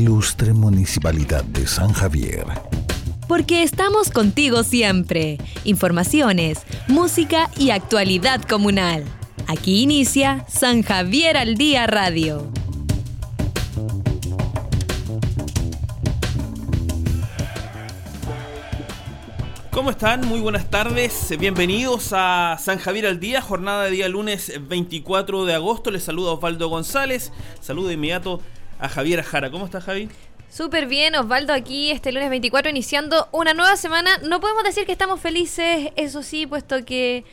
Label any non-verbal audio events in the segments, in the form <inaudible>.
Ilustre Municipalidad de San Javier. Porque estamos contigo siempre. Informaciones, música y actualidad comunal. Aquí inicia San Javier al Día Radio. ¿Cómo están? Muy buenas tardes. Bienvenidos a San Javier al Día, jornada de día lunes 24 de agosto. Les saluda Osvaldo González. Saludo de inmediato a Javier Jara. ¿Cómo está Javi? Súper bien, Osvaldo, aquí este lunes 24 iniciando una nueva semana. No podemos decir que estamos felices, eso sí, puesto que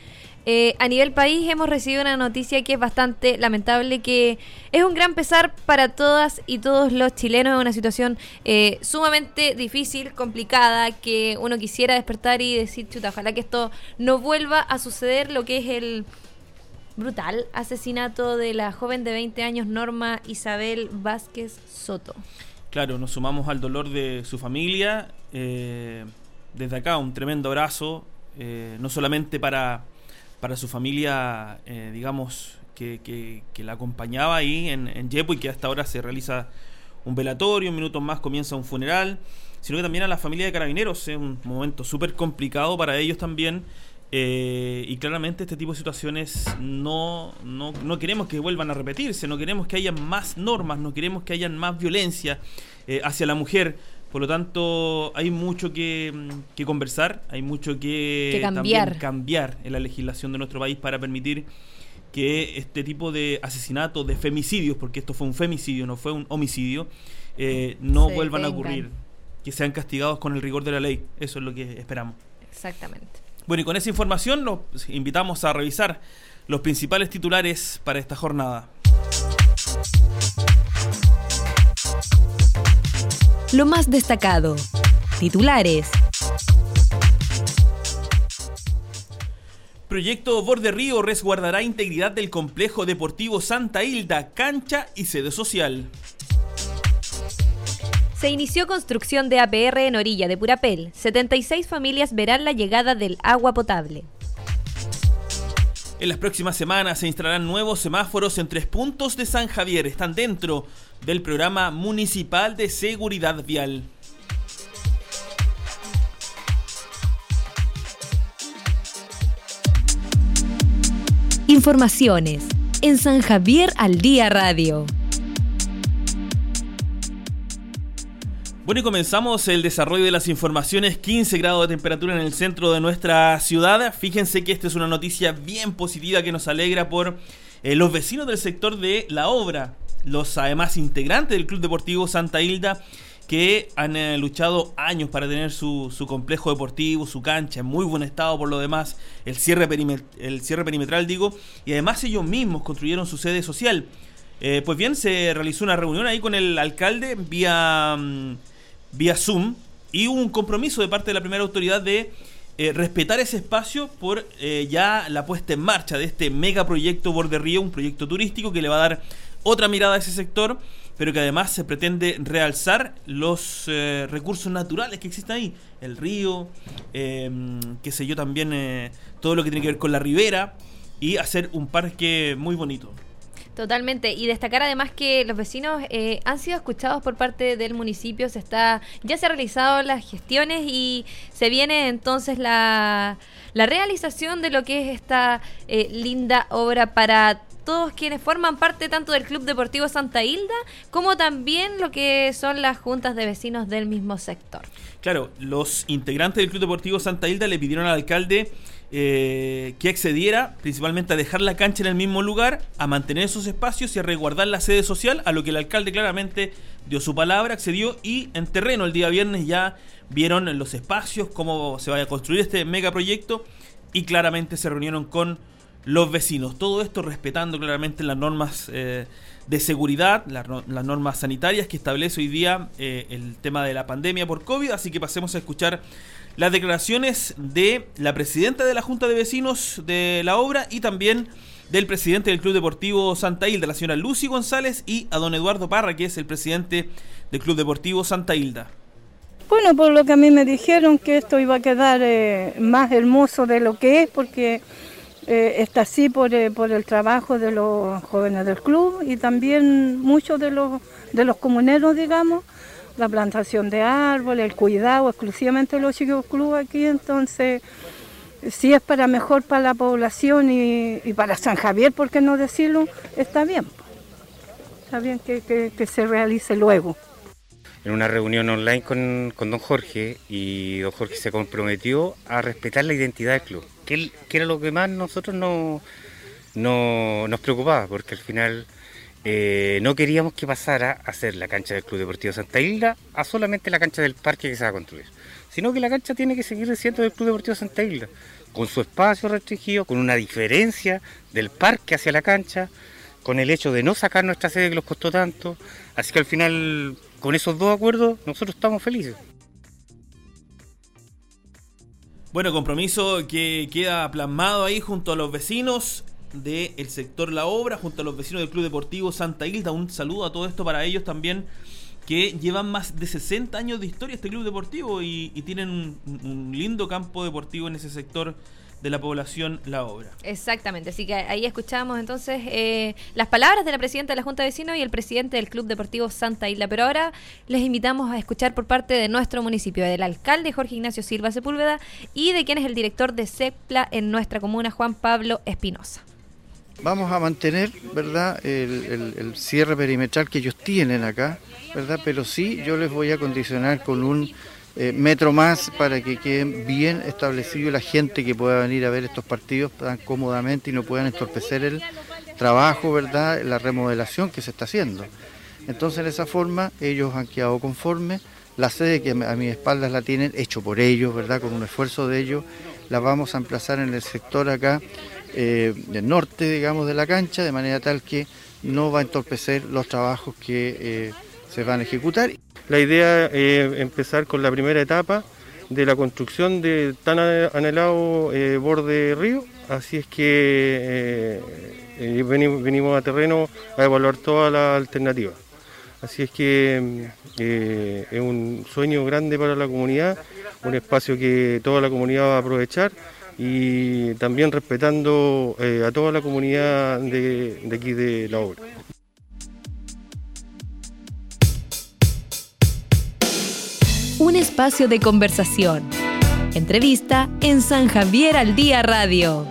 eh, a nivel país hemos recibido una noticia que es bastante lamentable, que es un gran pesar para todas y todos los chilenos en una situación eh, sumamente difícil, complicada, que uno quisiera despertar y decir, chuta, ojalá que esto no vuelva a suceder, lo que es el brutal asesinato de la joven de 20 años Norma Isabel Vázquez Soto. Claro, nos sumamos al dolor de su familia. Eh, desde acá un tremendo abrazo, no solamente para para su familia, eh, digamos, que, que, la acompañaba ahí en, en Yepo y que hasta ahora se realiza un velatorio, un minuto más comienza un funeral, sino que también a la familia de carabineros, es un momento súper complicado para ellos también. Eh, y claramente este tipo de situaciones no, no, no, queremos que vuelvan a repetirse, no queremos que haya más normas, no queremos que haya más violencia eh, hacia la mujer. Por lo tanto, hay mucho que, conversar, hay mucho que, cambiar. cambiar en la legislación de nuestro país para permitir que este tipo de asesinatos, de femicidios, porque esto fue un femicidio, no fue un homicidio, eh, no vuelvan a ocurrir, que sean castigados con el rigor de la ley. Eso es lo que esperamos. Exactamente. Bueno, y con esa información los invitamos a revisar los principales titulares para esta jornada. Lo más destacado. Titulares. Proyecto Borde Río resguardará integridad del complejo deportivo Santa Hilda, cancha y sede social. Se inició construcción de APR en orilla de Purapel. 76 familias verán la llegada del agua potable. En las próximas semanas se instalarán nuevos semáforos en tres puntos de San Javier. Están dentro del programa municipal de seguridad vial. Informaciones en San Javier al Día Radio. Bueno, y comenzamos el desarrollo de las informaciones. 15 grados de temperatura en el centro de nuestra ciudad. Fíjense que esta es una noticia bien positiva que nos alegra por eh, los vecinos del sector de la obra. Los además integrantes del Club Deportivo Santa Hilda que han eh, luchado años para tener su, complejo deportivo, su cancha en muy buen estado por lo demás, el cierre, el cierre perimetral digo, y además ellos mismos construyeron su sede social. Eh, pues bien, se realizó una reunión ahí con el alcalde vía... Mm, vía Zoom y un compromiso de parte de la primera autoridad de eh, respetar ese espacio por eh, ya la puesta en marcha de este megaproyecto Borde Río, un proyecto turístico que le va a dar otra mirada a ese sector, pero que además se pretende realzar los eh, recursos naturales que existen ahí, el río, em, qué sé yo, también todo lo que tiene que ver con la ribera y hacer un parque muy bonito. Totalmente. Y destacar además que los vecinos eh, han sido escuchados por parte del municipio. Se está, ya se han realizado las gestiones y se viene entonces la, la realización de lo que es esta eh, linda obra para todos quienes forman parte tanto del Club Deportivo Santa Hilda como también lo que son las juntas de vecinos del mismo sector. Claro, los integrantes del Club Deportivo Santa Hilda le pidieron al alcalde eh, que accediera principalmente a dejar la cancha en el mismo lugar, a mantener esos espacios y a resguardar la sede social, a lo que el alcalde claramente dio su palabra, accedió y en terreno el día viernes ya vieron los espacios, cómo se va a construir este megaproyecto y claramente se reunieron con los vecinos. Todo esto respetando claramente las normas eh, de seguridad, las, normas sanitarias que establece hoy día eh, el tema de la pandemia por COVID. Así que pasemos a escuchar las declaraciones de la presidenta de la Junta de Vecinos de la obra y también del presidente del Club Deportivo Santa Hilda, la señora Lucy González, y a don Eduardo Parra, que es el presidente del Club Deportivo Santa Hilda. Bueno, por lo que a mí me dijeron que esto iba a quedar eh, más hermoso de lo que es, porque eh, está así por, eh, por, el trabajo de los jóvenes del club y también muchos de los, de los comuneros, digamos, la plantación de árboles, el cuidado exclusivamente de los chicos club aquí, entonces si es para mejor para la población y, para San Javier, por qué no decirlo, está bien. Está bien que, se realice luego. En una reunión online con, don Jorge y don Jorge se comprometió a respetar la identidad del club, que, era lo que más nosotros no, nos preocupaba, porque al final eh, no queríamos que pasara a ser la cancha del Club Deportivo Santa Hilda a solamente la cancha del parque que se va a construir sino que la cancha tiene que seguir siendo del Club Deportivo Santa Isla, con su espacio restringido, con una diferencia del parque hacia la cancha, con el hecho de no sacar nuestra sede que nos costó tanto. Así que al final, con esos dos acuerdos, nosotros estamos felices. Bueno, compromiso que queda plasmado ahí junto a los vecinos del sector La Obra, junto a los vecinos del Club Deportivo Santa Hilda. Un saludo a todo esto para ellos también que llevan más de 60 años de historia este club deportivo y, tienen un, lindo campo deportivo en ese sector de la población La Obra. Exactamente, así que ahí escuchamos entonces eh, las palabras de la presidenta de la Junta de Vecinos y el presidente del Club Deportivo Santa Isla. Pero ahora les invitamos a escuchar por parte de nuestro municipio, del alcalde Jorge Ignacio Silva Sepúlveda y de quien es el director de CEPLA en nuestra comuna, Juan Pablo Espinosa. Vamos a mantener, ¿verdad?, el cierre perimetral que ellos tienen acá, ¿verdad? Pero sí yo les voy a condicionar con un eh, metro más para que queden bien establecido la gente que pueda venir a ver estos partidos tan cómodamente y no puedan entorpecer el trabajo, ¿verdad? La remodelación que se está haciendo. Entonces, de esa forma, ellos han quedado conformes. La sede que a mis espaldas la tienen, hecho por ellos, ¿verdad? Con un esfuerzo de ellos, la vamos a emplazar en el sector acá eh, del norte, digamos, de la cancha, de manera tal que no va a entorpecer los trabajos que eh, se van a ejecutar. La idea es empezar con la primera etapa de la construcción de tan anhelado eh, borde río, así es que eh, eh, venimos, a terreno a evaluar todas las alternativas. Así es que es un sueño grande para la comunidad, un espacio que toda la comunidad va a aprovechar y también respetando a toda la comunidad de aquí de la obra. Espacio de conversación. Entrevista en San Javier al Día Radio.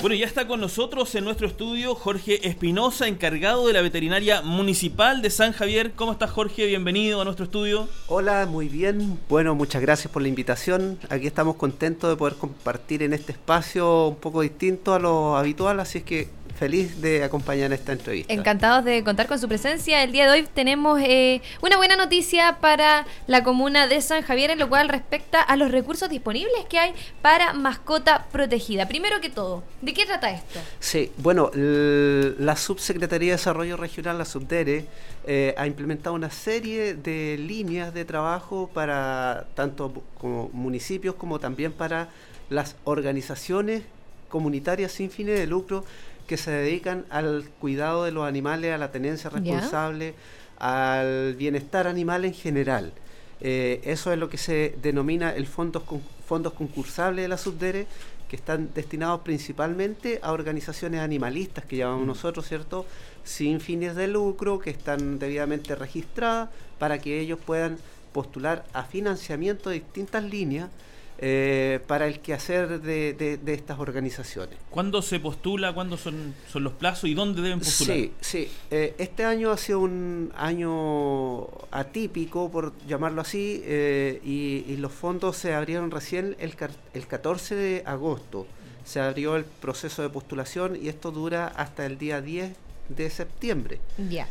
Bueno, ya está con nosotros en nuestro estudio Jorge Espinosa, encargado de la veterinaria municipal de San Javier. ¿Cómo estás, Jorge? Bienvenido a nuestro estudio. Hola, muy bien. Bueno, muchas gracias por la invitación. Aquí estamos contentos de poder compartir en este espacio un poco distinto a lo habitual, así es que feliz de acompañar esta entrevista. Encantados de contar con su presencia. El día de hoy tenemos eh, una buena noticia para la comuna de San Javier en lo cual respecta a los recursos disponibles que hay para mascota protegida. Primero que todo, ¿de qué trata esto? Sí, bueno, la Subsecretaría de Desarrollo Regional, la Subdere, eh, ha implementado una serie de líneas de trabajo para tanto como municipios como también para las organizaciones comunitarias sin fines de lucro que se dedican al cuidado de los animales, a la tenencia responsable, al bienestar animal en general. Eh, eso es lo que se denomina el fondos, fondos concursables de la Subdere, que están destinados principalmente a organizaciones animalistas que llamamos mm. nosotros, ¿cierto? Sin fines de lucro, que están debidamente registradas para que ellos puedan postular a financiamiento de distintas líneas eh, para el quehacer de, de, estas organizaciones. ¿Cuándo se postula? ¿Cuándo son, son los plazos y dónde deben postular? Sí, sí. Eh, este año ha sido un año atípico, por llamarlo así, eh, y, los fondos se abrieron recién el, el 14 de agosto. Se abrió el proceso de postulación y esto dura hasta el día 10 de septiembre. Ya.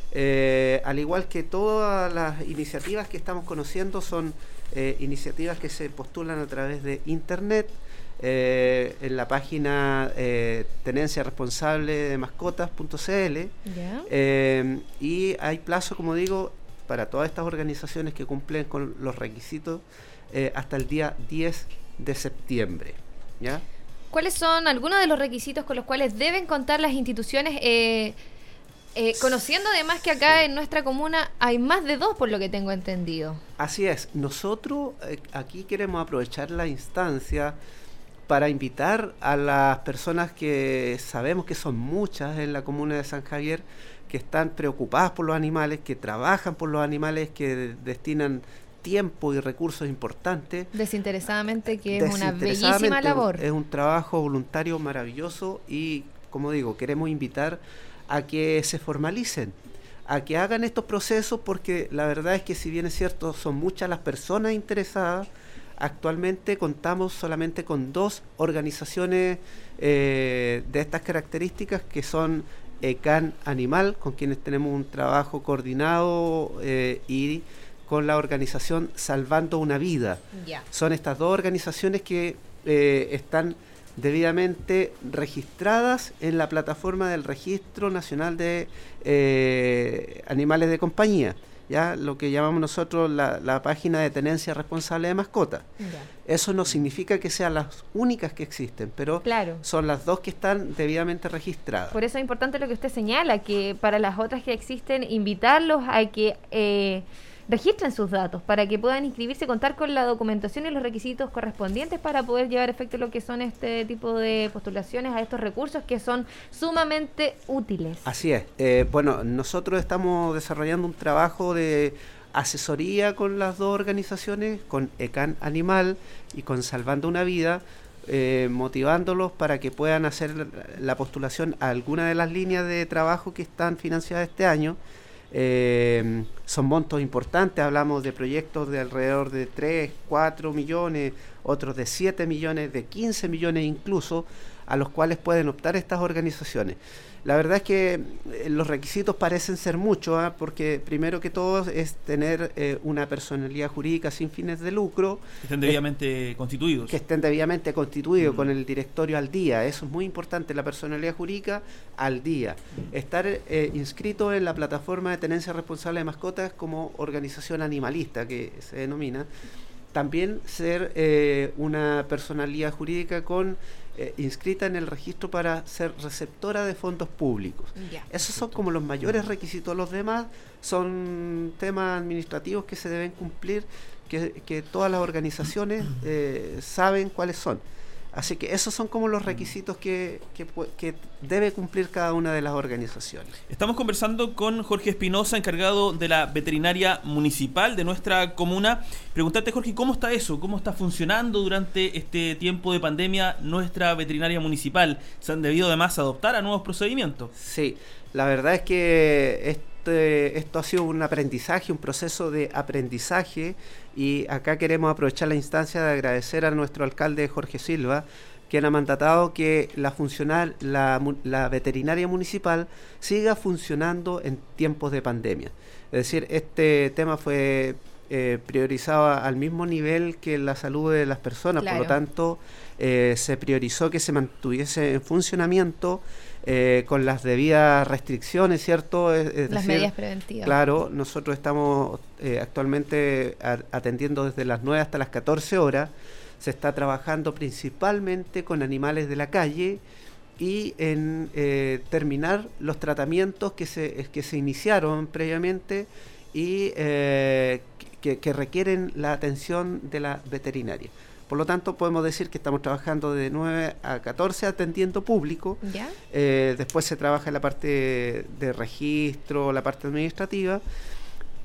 al igual que todas las iniciativas que estamos conociendo son eh, iniciativas que se postulan a través de internet. Eh, en la página eh, tenencia responsable de mascotas.cl y hay plazo, como digo, para todas estas organizaciones que cumplen con los requisitos hasta el día 10 de septiembre. ¿ya? ¿Cuáles son algunos de los requisitos con los cuales deben contar las instituciones Eh, conociendo además que acá en nuestra comuna hay más de dos, por lo que tengo entendido. Así es, nosotros eh, aquí queremos aprovechar la instancia para invitar a las personas que sabemos que son muchas en la comuna de San Javier, que están preocupadas por los animales, que trabajan por los animales, que destinan tiempo y recursos importantes. Desinteresadamente, que es una bellísima labor. Es un trabajo voluntario maravilloso y, como digo, queremos invitar a que se formalicen, a que hagan estos procesos, porque la verdad es que si bien es cierto, son muchas las personas interesadas, actualmente contamos solamente con dos organizaciones eh, de estas características que son ECAN Animal, con quienes tenemos un trabajo coordinado eh, y con la organización Salvando una Vida. Son estas dos organizaciones que eh, están debidamente registradas en la plataforma del Registro Nacional de eh, Animales de Compañía, ya lo que llamamos nosotros la, página de tenencia responsable de mascota. Eso no significa que sean las únicas que existen, pero son las dos que están debidamente registradas. Por eso es importante lo que usted señala, que para las otras que existen, invitarlos a que... Eh, registren sus datos para que puedan inscribirse, contar con la documentación y los requisitos correspondientes para poder llevar efecto lo que son este tipo de postulaciones a estos recursos que son sumamente útiles. Así es. Eh, bueno, nosotros estamos desarrollando un trabajo de asesoría con las dos organizaciones, con ECAN Animal y con Salvando una Vida, eh, motivándolos para que puedan hacer la postulación a alguna de las líneas de trabajo que están financiadas este año eh, son montos importantes, hablamos de proyectos de alrededor de 3, 4 millones, otros de 7 millones, de 15 millones incluso, a los cuales pueden optar estas organizaciones. La verdad es que eh, los requisitos parecen ser muchos, ¿ah? porque primero que todo es tener eh, una personalidad jurídica sin fines de lucro. Que estén debidamente constituidos. Que estén debidamente constituidos, mm. con el directorio al día. Eso es muy importante, la personalidad jurídica al día. Estar eh, inscrito en la plataforma de tenencia responsable de mascotas como organización animalista, que se denomina. También ser una personalidad jurídica con eh, inscrita en el registro para ser receptora de fondos públicos. Esos son como los mayores requisitos. Los demás son temas administrativos que se deben cumplir, que, que todas las organizaciones eh, saben cuáles son. Así que esos son como los mm. requisitos que, debe cumplir cada una de las organizaciones. Estamos conversando con Jorge Espinosa, encargado de la veterinaria municipal de nuestra comuna. Preguntarte, Jorge, ¿cómo está eso? ¿Cómo está funcionando durante este tiempo de pandemia nuestra veterinaria municipal? ¿Se han debido además adoptar a nuevos procedimientos? Sí, la verdad es que este, esto ha sido un aprendizaje, un proceso de aprendizaje y acá queremos aprovechar la instancia de agradecer a nuestro alcalde Jorge Silva, quien ha mandatado que la, funcional, la, veterinaria municipal siga funcionando en tiempos de pandemia. Es decir, este tema fue eh, priorizado al mismo nivel que la salud de las personas, por lo tanto eh, se priorizó que se mantuviese en funcionamiento eh, con las debidas restricciones, ¿cierto? las medidas preventivas. Claro, nosotros estamos eh, actualmente atendiendo desde las 9 hasta las 14 horas. Se está trabajando principalmente con animales de la calle y en eh, terminar los tratamientos que se, que se iniciaron previamente y que, que requieren la atención de la veterinaria. Por lo tanto, podemos decir que estamos trabajando de 9 a 14 atendiendo público. Eh, después se trabaja en la parte de registro, la parte administrativa,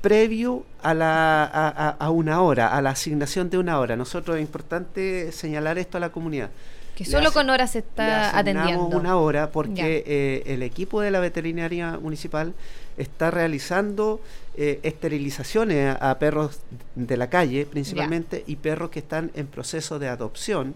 previo a, la, a, una hora, a la asignación de una hora. Nosotros es importante señalar esto a la comunidad. Que solo con horas se está atendiendo. una hora porque eh, el equipo de la veterinaria municipal está realizando eh, esterilizaciones a, perros de la calle principalmente y perros que están en proceso de adopción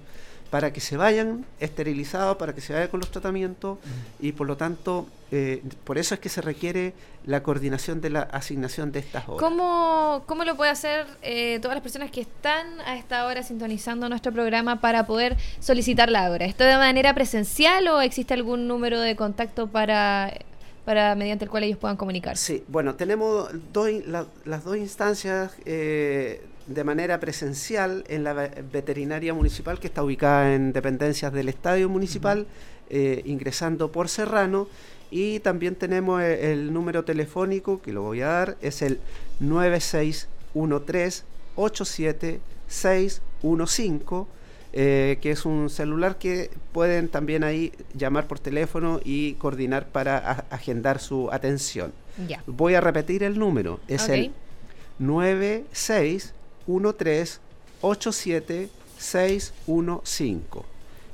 para que se vayan esterilizados, para que se vayan con los tratamientos y por lo tanto, eh, por eso es que se requiere la coordinación de la asignación de estas horas. ¿Cómo, cómo lo puede hacer eh, todas las personas que están a esta hora sintonizando nuestro programa para poder solicitar la hora? ¿Esto de manera presencial o existe algún número de contacto para para mediante el cual ellos puedan comunicar. Sí, bueno, tenemos las dos instancias eh, de manera presencial en la veterinaria municipal que está ubicada en dependencias del estadio municipal, eh, ingresando por Serrano, Y también tenemos e- el, número telefónico que lo voy a dar, es el 9613-87615, eh, que es un celular que pueden también ahí llamar por teléfono y coordinar para agendar su atención. Voy a repetir el número, es Ok. el 9613-87615.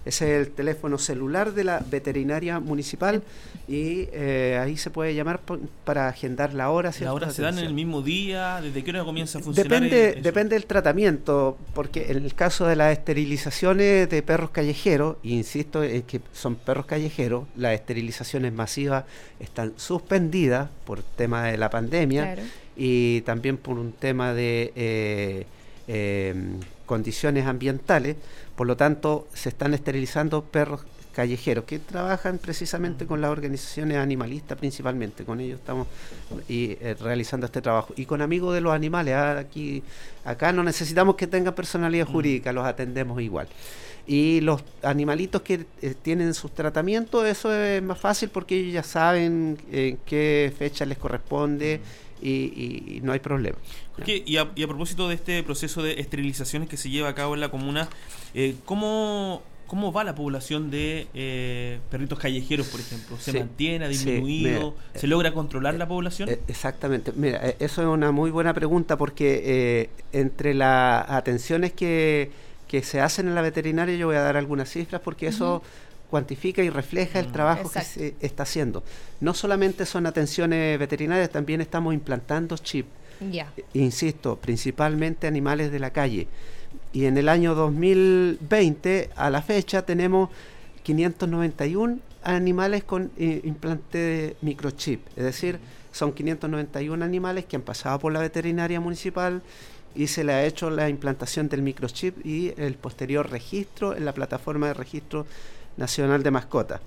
Ese es el teléfono celular de la veterinaria municipal y eh, ahí se puede llamar para agendar la hora. ¿Las ¿cierto? horas se dan en el mismo día? ¿Desde qué hora comienza a funcionar? Depende, depende del tratamiento, porque en el caso de las esterilizaciones de perros callejeros, insisto en que son perros callejeros, las esterilizaciones masivas están suspendidas por tema de la pandemia Claro. y también por un tema de eh, eh, condiciones ambientales. Por lo tanto, se están esterilizando perros callejeros que trabajan precisamente con las organizaciones animalistas principalmente. Con ellos estamos y, eh, realizando este trabajo. Y con amigos de los animales. ah, Aquí, acá no necesitamos que tengan personalidad jurídica, los atendemos igual. Y los animalitos que eh, tienen sus tratamientos, eso es más fácil porque ellos ya saben en qué fecha les corresponde y, y- y no hay problema. Y, a, y a propósito de este proceso de esterilizaciones que se lleva a cabo en la comuna, eh, ¿cómo, ¿cómo va la población de eh, perritos callejeros, por ejemplo? ¿Se Sí, mantiene, ha sí, disminuido? mira, ¿Se logra controlar la población? Eh, exactamente. Mira, eh, eso es una muy buena pregunta porque eh, entre las atenciones que, que se hacen en la veterinaria, yo voy a dar algunas cifras porque eso cuantifica y refleja el trabajo Exacto. que se está haciendo. No solamente son atenciones veterinarias, también estamos implantando chip, Ya. insisto, principalmente animales de la calle. Y en el año 2020, a la fecha, tenemos 591 animales con eh, implante de microchip. Es decir, son 591 animales que han pasado por la veterinaria municipal y se le ha hecho la implantación del microchip y el posterior registro en la plataforma de registro nacional de mascotas.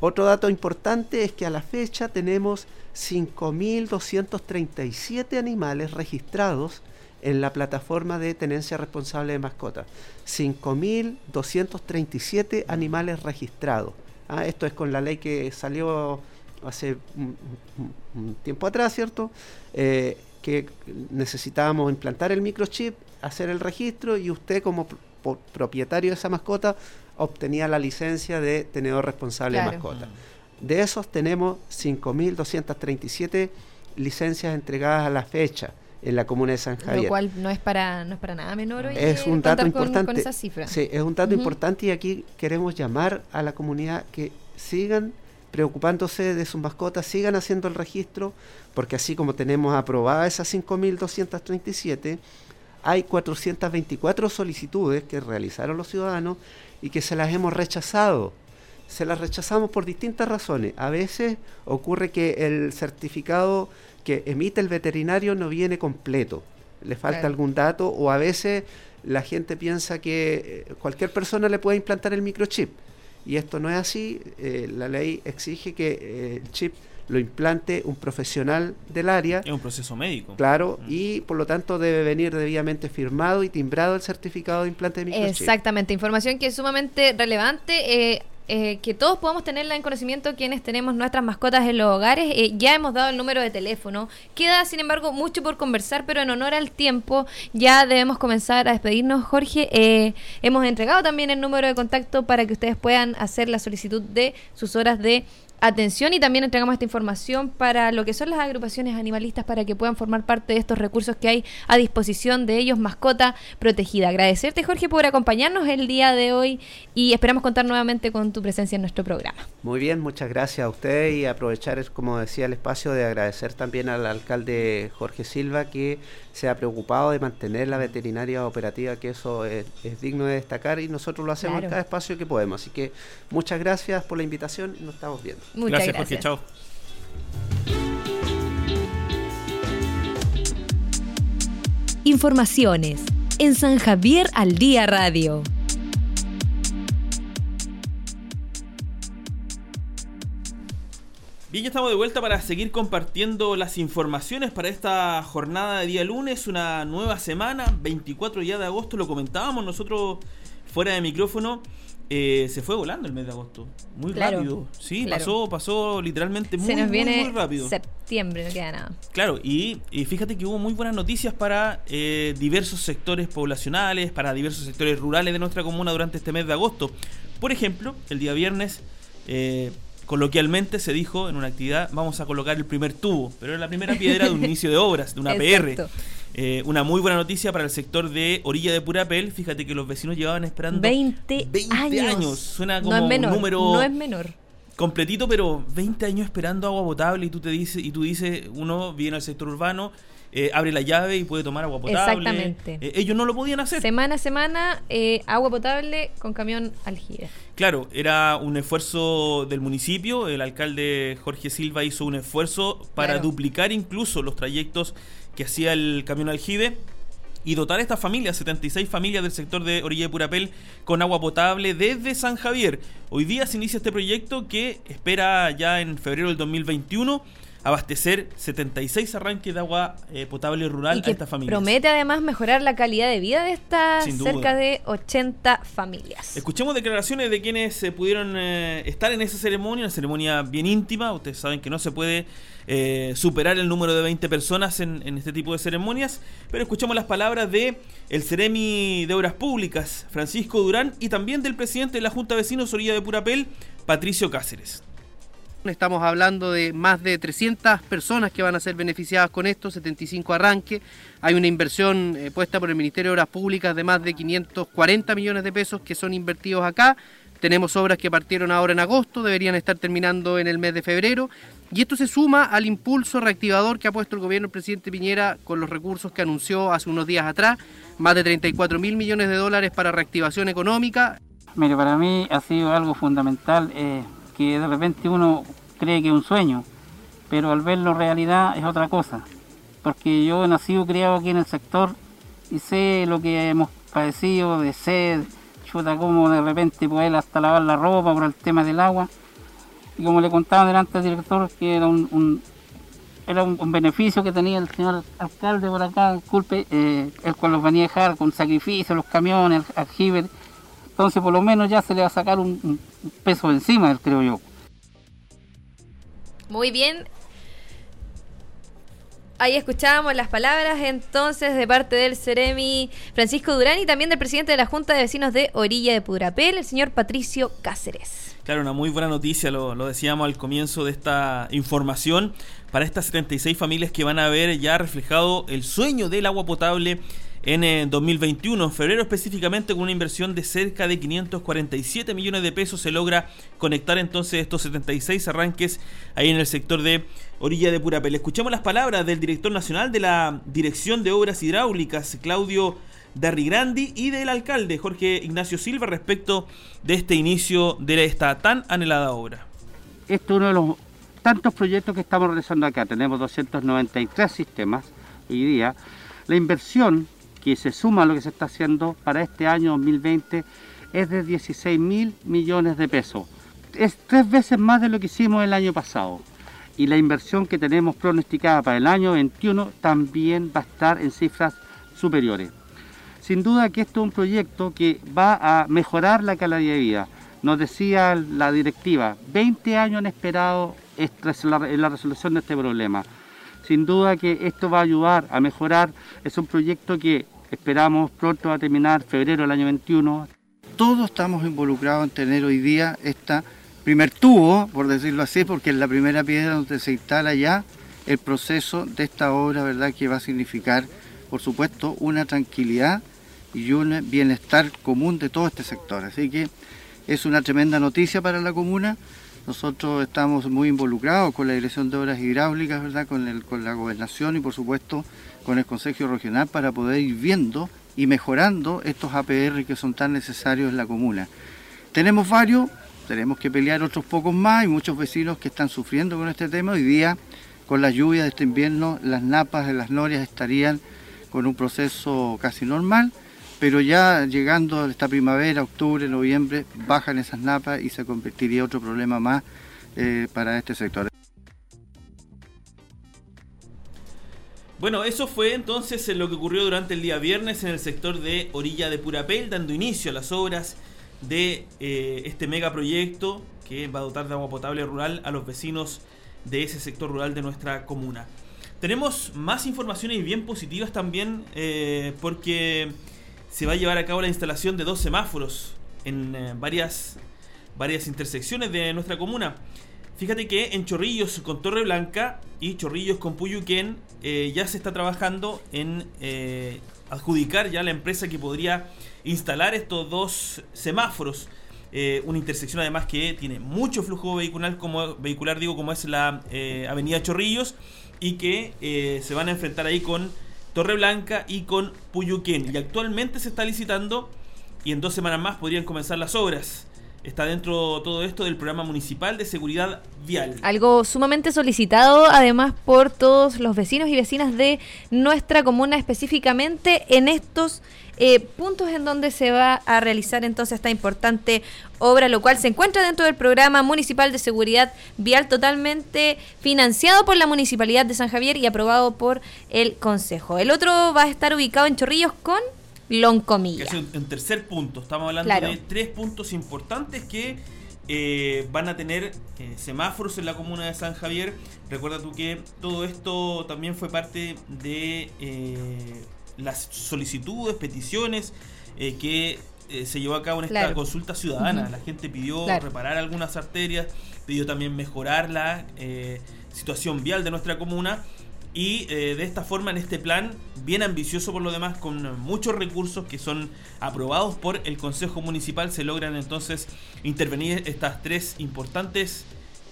Otro dato importante es que a la fecha tenemos 5.237 animales registrados en la plataforma de tenencia responsable de mascotas. 5.237 animales registrados. Ah, esto es con la ley que salió hace un, tiempo atrás, ¿cierto? Eh, que necesitábamos implantar el microchip, hacer el registro y usted como propietario de esa mascota obtenía la licencia de tenedor responsable Claro. de mascota. De esos tenemos 5.237 licencias entregadas a la fecha en la comuna de San Javier. Lo cual no es para no es para nada menor hoy es un dato con- importante. Con, esa cifra. Sí, es un dato importante y aquí queremos llamar a la comunidad que sigan preocupándose de sus mascotas, sigan haciendo el registro, porque así como tenemos aprobadas esas 5.237, hay 424 solicitudes que realizaron los ciudadanos y que se las hemos rechazado. Se las rechazamos por distintas razones. A veces ocurre que el certificado que emite el veterinario no viene completo, le falta Claro. algún dato o a veces la gente piensa que eh, cualquier persona le puede implantar el microchip. Y esto no es así. eh, la ley exige que eh, el chip lo implante un profesional del área. Es un proceso médico. Claro, Mm. y por lo tanto debe venir debidamente firmado y timbrado el certificado de implante de microchip. Exactamente, información que es sumamente relevante. eh, eh, que todos podamos tenerla en conocimiento quienes tenemos nuestras mascotas en los hogares. Eh, ya hemos dado el número de teléfono. Queda, sin embargo, mucho por conversar, pero en honor al tiempo ya debemos comenzar a despedirnos. Jorge, eh, hemos entregado también el número de contacto para que ustedes puedan hacer la solicitud de sus horas de atención y también entregamos esta información para lo que son las agrupaciones animalistas para que puedan formar parte de estos recursos que hay a disposición de ellos, mascota protegida. Agradecerte Jorge por acompañarnos el día de hoy y esperamos contar nuevamente con tu presencia en nuestro programa. Muy bien, muchas gracias a usted y aprovechar, como decía, el espacio de agradecer también al alcalde Jorge Silva que se ha preocupado de mantener la veterinaria operativa, que eso es, es digno de destacar y nosotros lo hacemos Claro. en cada espacio que podemos. Así que muchas gracias por la invitación y nos estamos viendo. Muchas gracias, gracias. Jorge. Chao. Informaciones en San Javier al Día Radio. Bien, ya estamos de vuelta para seguir compartiendo las informaciones para esta jornada de día lunes, una nueva semana, 24 ya de agosto, lo comentábamos nosotros fuera de micrófono. eh, se fue volando el mes de agosto. Muy Claro, rápido. Sí, claro. pasó, pasó literalmente muy, Se nos muy, viene muy rápido. septiembre, no queda nada. Claro, y, y fíjate que hubo muy buenas noticias para eh, diversos sectores poblacionales, para diversos sectores rurales de nuestra comuna durante este mes de agosto. Por ejemplo, el día viernes, eh, coloquialmente se dijo en una actividad, vamos a colocar el primer tubo, pero era la primera piedra de un <laughs> inicio de obras, de una PR. Eh, una muy buena noticia para el sector de Orilla de Purapel. Fíjate que los vecinos llevaban esperando 20, 20 años. años. Suena como no es menor, un número No es menor. completito, pero 20 años esperando agua potable y tú te dices y tú dices, uno viene al sector urbano, eh, abre la llave y puede tomar agua potable. Exactamente. Eh, ellos no lo podían hacer. Semana a semana, eh, agua potable con camión aljibe. Claro, era un esfuerzo del municipio. El alcalde Jorge Silva hizo un esfuerzo para Claro. duplicar incluso los trayectos que hacía el camión aljibe y dotar a estas familias, 76 familias del sector de Orilla de Purapel, con agua potable desde San Javier. Hoy día se inicia este proyecto que espera ya en febrero del 2021 abastecer 76 arranques de agua eh, potable rural Y que a estas familias. promete además mejorar la calidad de vida de estas cerca de 80 familias. Escuchemos declaraciones de quienes eh, pudieron eh, estar en esa ceremonia, una ceremonia bien íntima. Ustedes saben que no se puede eh, superar el número de 20 personas en, en este tipo de ceremonias, pero escuchamos las palabras de el Ceremi de Obras Públicas, Francisco Durán, y también del presidente de la Junta de Vecinos Orilla de Purapel, Patricio Cáceres. Estamos hablando de más de 300 personas que van a ser beneficiadas con esto, 75 arranques. Hay una inversión eh, puesta por el Ministerio de Obras Públicas de más de 540 millones de pesos que son invertidos acá. Tenemos obras que partieron ahora en agosto, deberían estar terminando en el mes de febrero. Y esto se suma al impulso reactivador que ha puesto el gobierno del presidente Piñera con los recursos que anunció hace unos días atrás, más de 34 mil millones de dólares para reactivación económica. Mire, para mí ha sido algo fundamental eh, que de repente uno cree que es un sueño, pero al verlo realidad es otra cosa. Porque yo he nacido y criado aquí en el sector y sé lo que hemos padecido de sed, chuta, como de repente poder hasta lavar la ropa por el tema del agua. Y como le contaba delante al director, que era un, era un beneficio que tenía el señor alcalde por acá, disculpe, eh, el cual los venía a dejar con sacrificio, los camiones, el aljibe. Entonces, por lo menos ya se le va a sacar un, un peso encima, creo yo. Muy bien. Ahí escuchábamos las palabras entonces de parte del Ceremi Francisco Durán y también del presidente de la Junta de Vecinos de Orilla de Purapel, el señor Patricio Cáceres. Claro, una muy buena noticia, lo, lo decíamos al comienzo de esta información, para estas 76 familias que van a ver ya reflejado el sueño del agua potable en eh, 2021. En febrero específicamente con una inversión de cerca de 547 millones de pesos se logra conectar entonces estos 76 arranques ahí en el sector de Orilla de Purapel. Escuchamos las palabras del director nacional de la Dirección de Obras Hidráulicas, Claudio Darrigrandi, y del alcalde Jorge Ignacio Silva respecto de este inicio de esta tan anhelada obra. Este es uno de los tantos proyectos que estamos realizando acá. Tenemos 293 sistemas hoy día. La inversión que se suma lo que se está haciendo para este año 2020 es de 16 mil millones de pesos. Es tres veces más de lo que hicimos el año pasado. Y la inversión que tenemos pronosticada para el año 21 también va a estar en cifras superiores. Sin duda que esto es un proyecto que va a mejorar la calidad de vida. Nos decía la directiva, 20 años han esperado la resolución de este problema. Sin duda que esto va a ayudar a mejorar. Es un proyecto que esperamos pronto a terminar febrero del año 21. Todos estamos involucrados en tener hoy día esta primer tubo, por decirlo así, porque es la primera piedra donde se instala ya el proceso de esta obra, ¿verdad? Que va a significar, por supuesto, una tranquilidad y un bienestar común de todo este sector. Así que es una tremenda noticia para la comuna. Nosotros estamos muy involucrados con la Dirección de Obras Hidráulicas, ¿verdad? Con, el- con la gobernación y por supuesto con el Consejo Regional para poder ir viendo y mejorando estos APR que son tan necesarios en la comuna. Tenemos varios, tenemos que pelear otros pocos más, hay muchos vecinos que están sufriendo con este tema. Hoy día, con la lluvia de este invierno, las napas de las norias estarían con un proceso casi normal, pero ya llegando a esta primavera, octubre, noviembre, bajan esas napas y se convertiría otro problema más eh, para este sector. Bueno, eso fue entonces lo que ocurrió durante el día viernes en el sector de Orilla de Purapel, dando inicio a las obras de eh, este megaproyecto que va a dotar de agua potable rural a los vecinos de ese sector rural de nuestra comuna. Tenemos más informaciones bien positivas también eh, porque se va a llevar a cabo la instalación de dos semáforos en eh, varias, varias intersecciones de nuestra comuna. Fíjate que en Chorrillos con Torre Blanca y Chorrillos con Puyuquén eh, ya se está trabajando en adjudicar ya la empresa que podría instalar estos dos semáforos. una intersección además que tiene mucho flujo vehicular como vehicular digo como es la avenida Chorrillos y que eh, se van a enfrentar ahí con Torre Blanca y con Puyuquén. Y actualmente se está licitando y en dos semanas más podrían comenzar las obras. Está dentro todo esto del programa municipal de seguridad vial. Algo sumamente solicitado además por todos los vecinos y vecinas de nuestra comuna específicamente en estos eh, puntos en donde se va a realizar entonces esta importante obra, lo cual se encuentra dentro del programa municipal de seguridad vial totalmente financiado por la Municipalidad de San Javier y aprobado por el Consejo. El otro va a estar ubicado en Chorrillos con Loncomilla. Es en tercer punto, estamos hablando de tres puntos importantes que eh, van a tener eh, semáforos en la comuna de San Javier. Recuerda tú que todo esto también fue parte de las solicitudes, peticiones eh, que eh, se llevó a cabo en esta consulta ciudadana. La gente pidió reparar algunas arterias, pidió también mejorar la eh, situación vial de nuestra comuna. Y de esta forma, en este plan, bien ambicioso por lo demás, con muchos recursos que son aprobados por el Consejo Municipal, se logran entonces intervenir estas tres importantes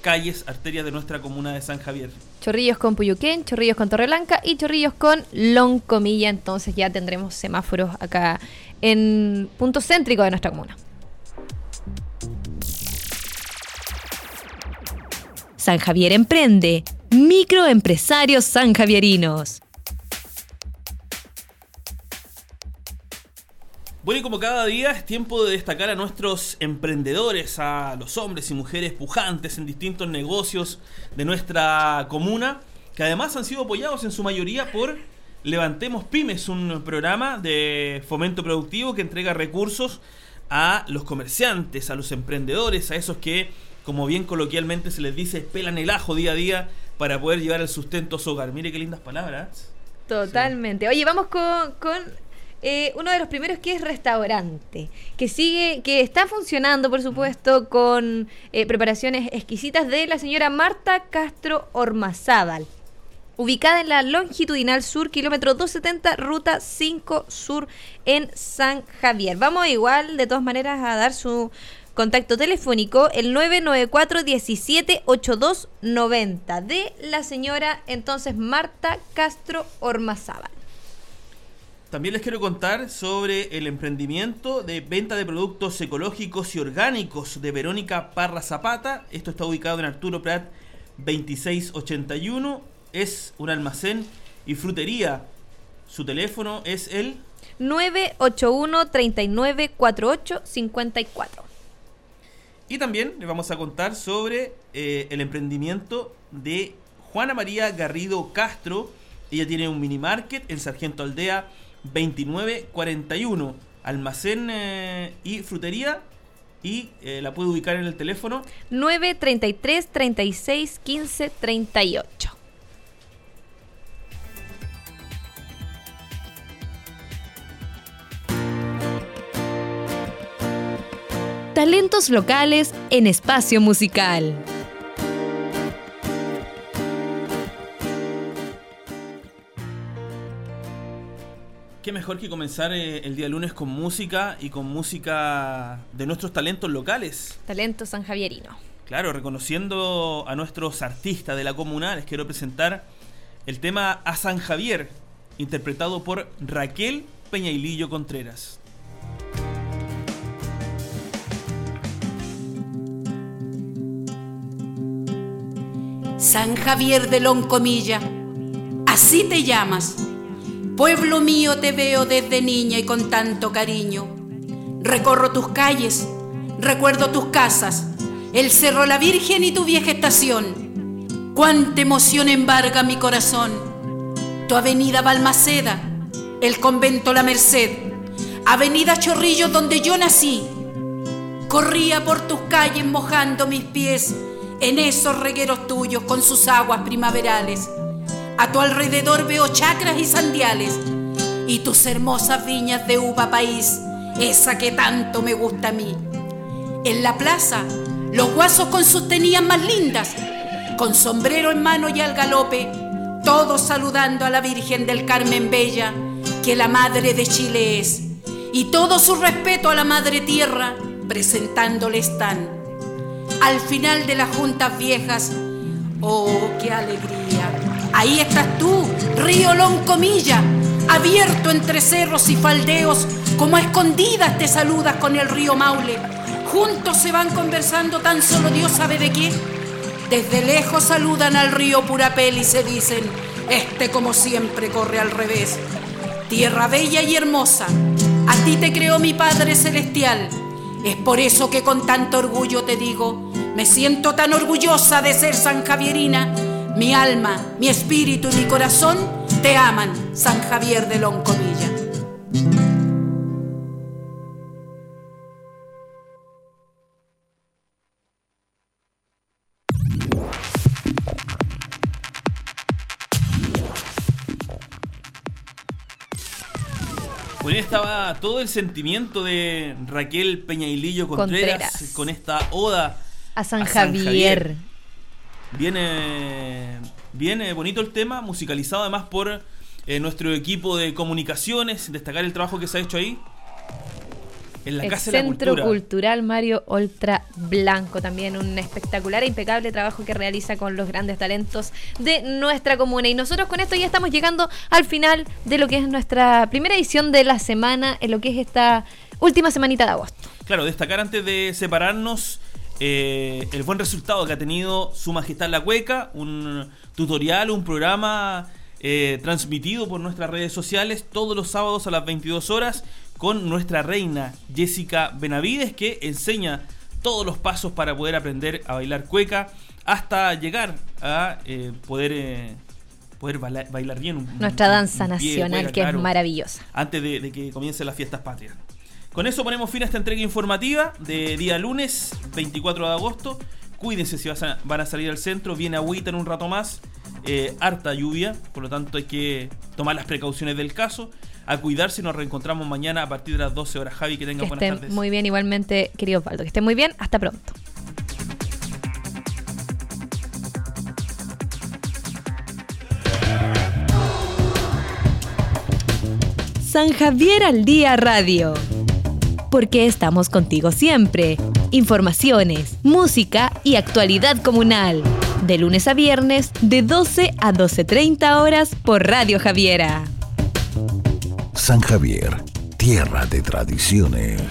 calles, arterias de nuestra comuna de San Javier. Chorrillos con Puyuquén, Chorrillos con Torreblanca y Chorrillos con Loncomilla. Entonces ya tendremos semáforos acá en punto céntrico de nuestra comuna. San Javier Emprende, microempresarios sanjavierinos. Bueno, y como cada día es tiempo de destacar a nuestros emprendedores, a los hombres y mujeres pujantes en distintos negocios de nuestra comuna, que además han sido apoyados en su mayoría por Levantemos Pymes, un programa de fomento productivo que entrega recursos a los comerciantes, a los emprendedores, a esos que, como bien coloquialmente se les dice, pelan el ajo día a día para poder llevar el sustento a su hogar. Mire qué lindas palabras. Totalmente. Oye, vamos con, con eh, uno de los primeros que es restaurante, que sigue, que está funcionando, por supuesto, con eh, preparaciones exquisitas de la señora Marta Castro Ormazábal. Ubicada en la longitudinal sur, kilómetro 270, ruta 5 sur en San Javier. Vamos igual, de todas maneras, a dar su contacto telefónico, el 994 178290 de la señora entonces Marta Castro Ormazábal. También les quiero contar sobre el emprendimiento de venta de productos ecológicos y orgánicos de Verónica Parra Zapata. Esto está ubicado en Arturo Prat 2681. Es un almacén y frutería. Su teléfono es el 981 3948 54. Y también les vamos a contar sobre eh, el emprendimiento de Juana María Garrido Castro. Ella tiene un mini market en Sargento Aldea 2941. Almacén eh, y frutería. Y eh, la puede ubicar en el teléfono 933 36 15 38. Talentos locales en espacio musical. qué mejor que comenzar eh, el día lunes con música y con música de nuestros talentos locales. Talentos sanjavierino. Claro, reconociendo a nuestros artistas de la comuna, les quiero presentar el tema A San Javier, interpretado por Raquel Peñailillo Contreras. San Javier de Loncomilla, así te llamas Pueblo mío te veo desde niña y con tanto cariño. Recorro tus calles, recuerdo tus casas, el Cerro La Virgen y tu vieja estación. Cuánta emoción embarga mi corazón. Tu avenida Balmaceda, el convento La Merced, avenida Chorrillo donde yo nací. Corría por tus calles mojando mis pies en esos regueros tuyos con sus aguas primaverales. A tu alrededor veo chacras y sandiales y tus hermosas viñas de uva país, esa que tanto me gusta a mí. En la plaza, los guasos con sus tenías más lindas, con sombrero en mano y al galope, todos saludando a la Virgen del Carmen Bella, que la Madre de Chile es, y todo su respeto a la Madre Tierra, presentándole están. Al final de las juntas viejas, oh, qué alegría. Ahí estás tú, río Loncomilla, abierto entre cerros y faldeos, como a escondidas te saludas con el río Maule. Juntos se van conversando, tan solo Dios sabe de qué. Desde lejos saludan al río Purapel y se dicen, este como siempre corre al revés. Tierra bella y hermosa, a ti te creó mi Padre Celestial. Es por eso que con tanto orgullo te digo, me siento tan orgullosa de ser San Javierina. Mi alma, mi espíritu y mi corazón te aman, San Javier de Loncomilla. Bueno, estaba todo el sentimiento de Raquel Peñailillo Contreras, Contreras. con esta oda A San Javier. Viene, viene bonito el tema, musicalizado además por eh, nuestro equipo de comunicaciones, destacar el trabajo que se ha hecho ahí. En la el Casa de la Centro Cultura. Cultural Mario Ultra Blanco, también un espectacular e impecable trabajo que realiza con los grandes talentos de nuestra comuna. Y nosotros con esto ya estamos llegando al final de lo que es nuestra primera edición de la semana, en lo que es esta última semanita de agosto. Claro, destacar antes de separarnos eh, el buen resultado que ha tenido Su Majestad la Cueca, un tutorial, un programa eh, transmitido por nuestras redes sociales todos los sábados a las 22 horas con nuestra reina Jessica Benavides que enseña todos los pasos para poder aprender a bailar cueca hasta llegar a eh, poder, eh, poder baila- bailar bien. un- Nuestra danza un nacional cueca, que claro, es maravillosa. Antes de, de que comiencen las fiestas patrias. Con eso ponemos fin a esta entrega informativa de día lunes 24 de agosto. Cuídense si a- van a salir al centro. Viene agüita en un rato más. eh, harta lluvia. Por lo tanto hay que tomar las precauciones del caso. A cuidarse. Nos reencontramos mañana a partir de las 12 horas. Javi, que Que tengan buenas estén tardes. muy bien igualmente, querido Osvaldo. Que estén muy bien. Hasta pronto. San Javier al Día Radio. Porque estamos contigo siempre. Informaciones, música y actualidad comunal. De lunes a viernes, de 12 a 12.30 horas por Radio Javiera. San Javier, tierra de tradiciones.